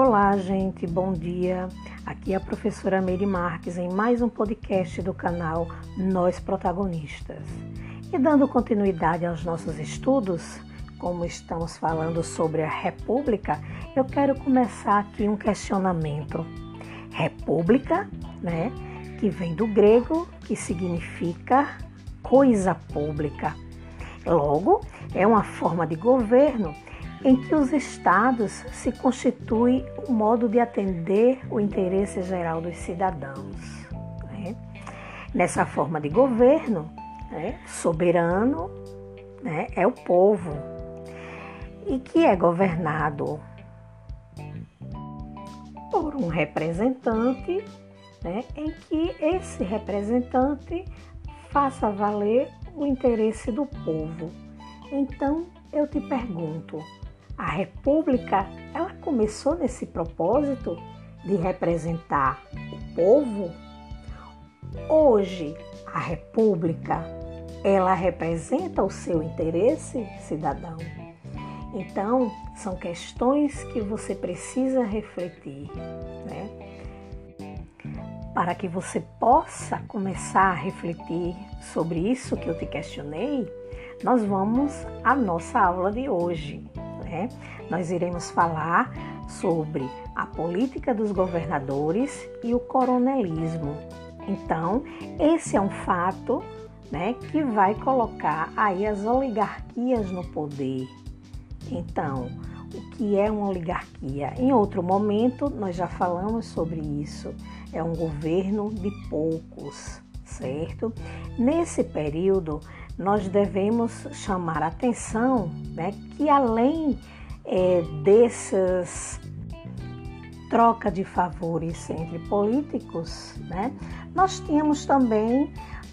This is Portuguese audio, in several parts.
Olá, gente, bom dia. Aqui é a professora Meire Marques em mais um podcast do canal Nós Protagonistas. E dando continuidade aos nossos estudos, como estamos falando sobre a República, eu quero começar aqui um questionamento. República, né, que vem do grego, que significa coisa pública. Logo, é uma forma de governo em que os estados se constituem um modo de atender o interesse geral dos cidadãos. Né? Nessa forma de governo, né, soberano né, é o povo e que é governado por um representante, né, em que esse representante faça valer o interesse do povo. Então, eu te pergunto, a República, ela começou nesse propósito de representar o povo. Hoje, a República, ela representa o seu interesse, cidadão. Então, são questões que você precisa refletir, né? Para que você possa começar a refletir sobre isso que eu te questionei, nós vamos à nossa aula de hoje né? Nós iremos falar sobre a política dos governadores e o coronelismo. Então, esse é um fato né, que vai colocar aí as oligarquias no poder. Então, o que é uma oligarquia? Em outro momento, nós já falamos sobre isso. É um governo de poucos, certo? Nesse período, nós devemos chamar atenção né, que além é, dessas troca de favores entre políticos, né, nós tínhamos também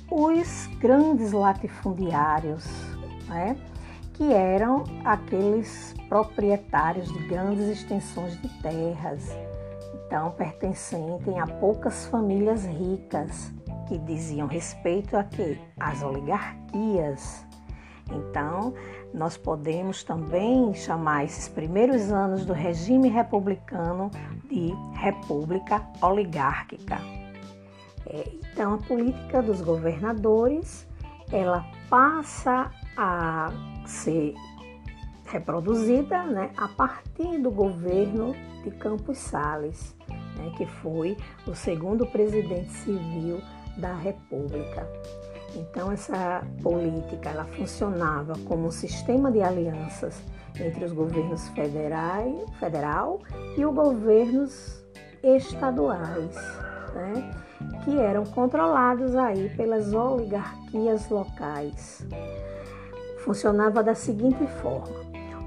os grandes latifundiários, né, que eram aqueles proprietários de grandes extensões de terras, então pertencentes a poucas famílias ricas que diziam respeito a quê? As oligarquias. Então, nós podemos também chamar esses primeiros anos do regime republicano de república oligárquica. É, então, a política dos governadores ela passa a ser reproduzida né, a partir do governo de Campos Sales, né, que foi o segundo presidente civil da República. Então essa política ela funcionava como um sistema de alianças entre os governos federais, federal e os governos estaduais, né? que eram controlados aí pelas oligarquias locais. Funcionava da seguinte forma: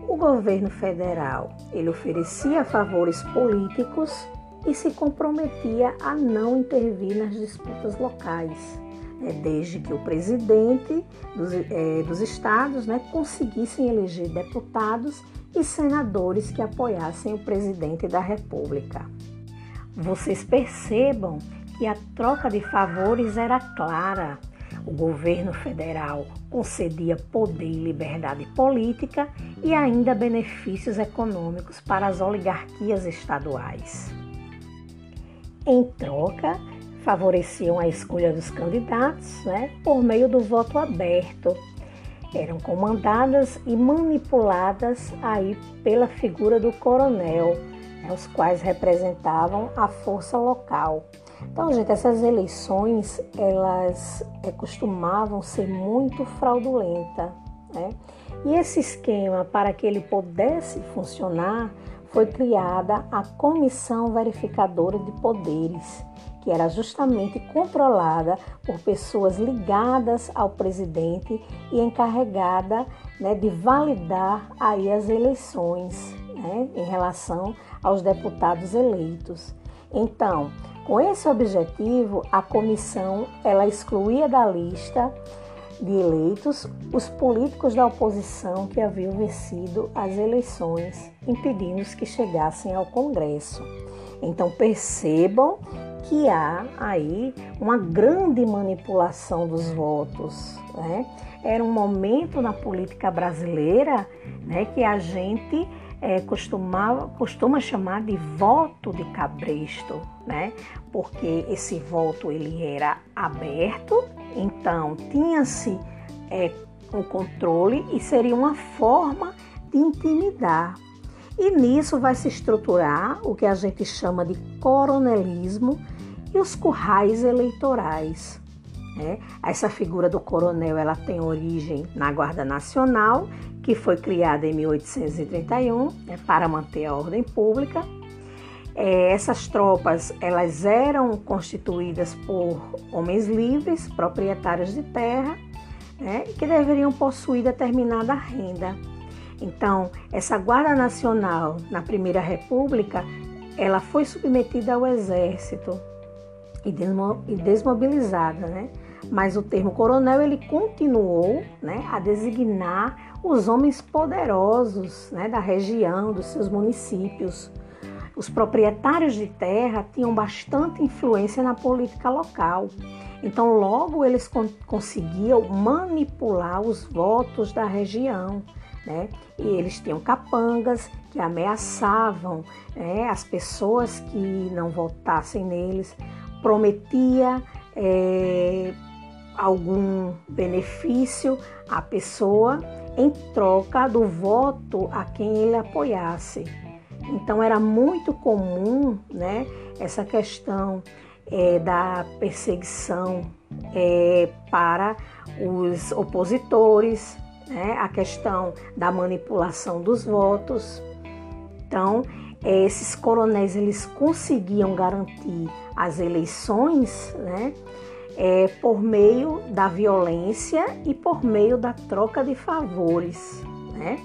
o governo federal ele oferecia favores políticos e se comprometia a não intervir nas disputas locais, né, desde que o presidente dos, é, dos estados né, conseguissem eleger deputados e senadores que apoiassem o presidente da República. Vocês percebam que a troca de favores era clara. O governo federal concedia poder e liberdade política e ainda benefícios econômicos para as oligarquias estaduais. Em troca, favoreciam a escolha dos candidatos né, por meio do voto aberto. Eram comandadas e manipuladas aí pela figura do coronel, né, os quais representavam a força local. Então, gente, essas eleições elas é, costumavam ser muito fraudulentas, né? E esse esquema para que ele pudesse funcionar foi criada a Comissão Verificadora de Poderes, que era justamente controlada por pessoas ligadas ao presidente e encarregada né, de validar aí as eleições né, em relação aos deputados eleitos. Então, com esse objetivo, a comissão ela excluía da lista de eleitos os políticos da oposição que haviam vencido as eleições, impedindo que chegassem ao Congresso. Então percebam que há aí uma grande manipulação dos votos. Né? Era um momento na política brasileira né, que a gente é, costumava, costuma chamar de voto de cabresto, né? porque esse voto ele era aberto, então tinha-se é, o controle e seria uma forma de intimidar. E nisso vai se estruturar o que a gente chama de coronelismo e os currais eleitorais. Né? Essa figura do coronel ela tem origem na Guarda Nacional, que foi criada em 1831 né, para manter a ordem pública. É, essas tropas elas eram constituídas por homens livres, proprietários de terra, né, que deveriam possuir determinada renda. Então, essa Guarda Nacional na Primeira República, ela foi submetida ao exército e desmobilizada, né? Mas o termo coronel ele continuou, né, a designar os homens poderosos, né, da região, dos seus municípios. Os proprietários de terra tinham bastante influência na política local. Então, logo eles conseguiam manipular os votos da região né? E eles tinham capangas que ameaçavam né, as pessoas que não votassem neles, prometia é, algum benefício à pessoa em troca do voto a quem ele apoiasse. Então era muito comum, né, essa questão é, da perseguição é, para os opositores, né, a questão da manipulação dos votos. Então, esses coronéis eles conseguiam garantir as eleições, né, é, por meio da violência e por meio da troca de favores, né?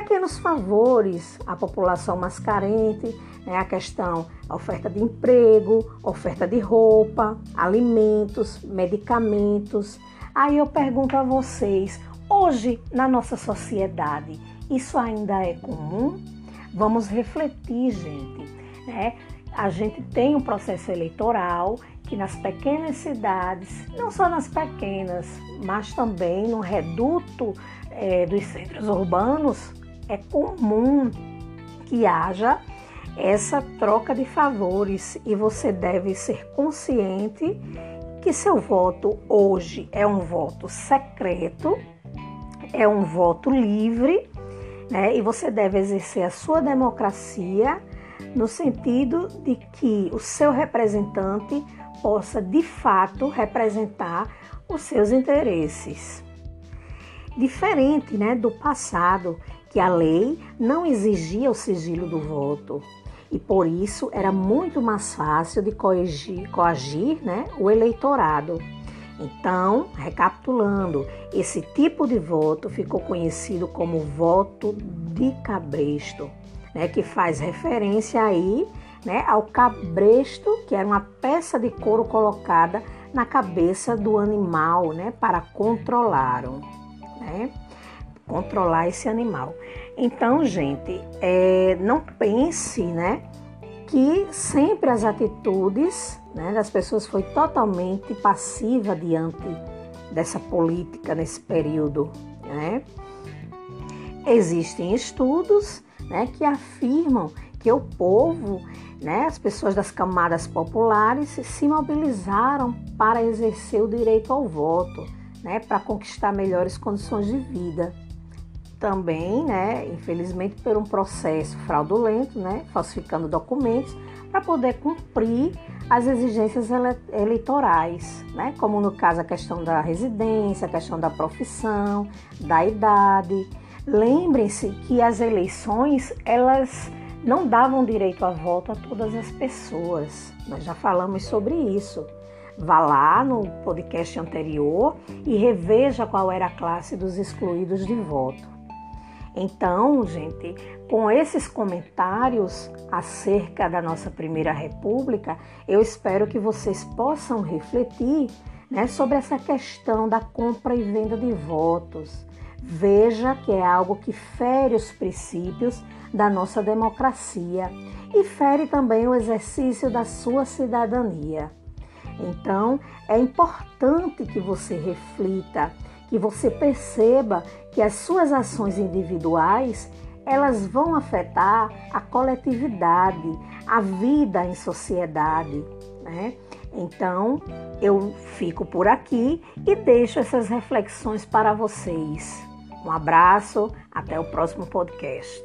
Pequenos favores à população mais carente, né? a questão a oferta de emprego, oferta de roupa, alimentos, medicamentos, Aí eu pergunto a vocês, hoje na nossa sociedade, isso ainda é comum? Vamos refletir, gente. Né? A gente tem um processo eleitoral que nas pequenas cidades, não só nas pequenas, mas também no reduto é, dos centros urbanos, é comum que haja essa troca de favores e você deve ser consciente que seu voto hoje é um voto secreto, é um voto livre, né? E você deve exercer a sua democracia no sentido de que o seu representante possa de fato representar os seus interesses. Diferente né, do passado, que a lei não exigia o sigilo do voto, e por isso era muito mais fácil de coagir, coagir né, o eleitorado. Então, recapitulando, esse tipo de voto ficou conhecido como voto de cabresto, né, que faz referência aí né, ao cabresto, que era uma peça de couro colocada na cabeça do animal né, para controlá-lo. Né, controlar esse animal. Então, gente, é, não pense, né, que sempre as atitudes né, das pessoas foi totalmente passiva diante dessa política nesse período, né? Existem estudos, né, que afirmam que o povo, né, as pessoas das camadas populares se mobilizaram para exercer o direito ao voto, né, para conquistar melhores condições de vida também, né, infelizmente, por um processo fraudulento, né, falsificando documentos, para poder cumprir as exigências eleitorais, né, como no caso a questão da residência, a questão da profissão, da idade. Lembrem-se que as eleições, elas não davam direito a voto a todas as pessoas. Nós já falamos sobre isso. Vá lá no podcast anterior e reveja qual era a classe dos excluídos de voto. Então, gente, com esses comentários acerca da nossa Primeira República, eu espero que vocês possam refletir né, sobre essa questão da compra e venda de votos. Veja que é algo que fere os princípios da nossa democracia e fere também o exercício da sua cidadania. Então, é importante que você reflita, que você perceba que as suas ações individuais, elas vão afetar a coletividade, a vida em sociedade, né? Então, eu fico por aqui e deixo essas reflexões para vocês. Um abraço, até o próximo podcast.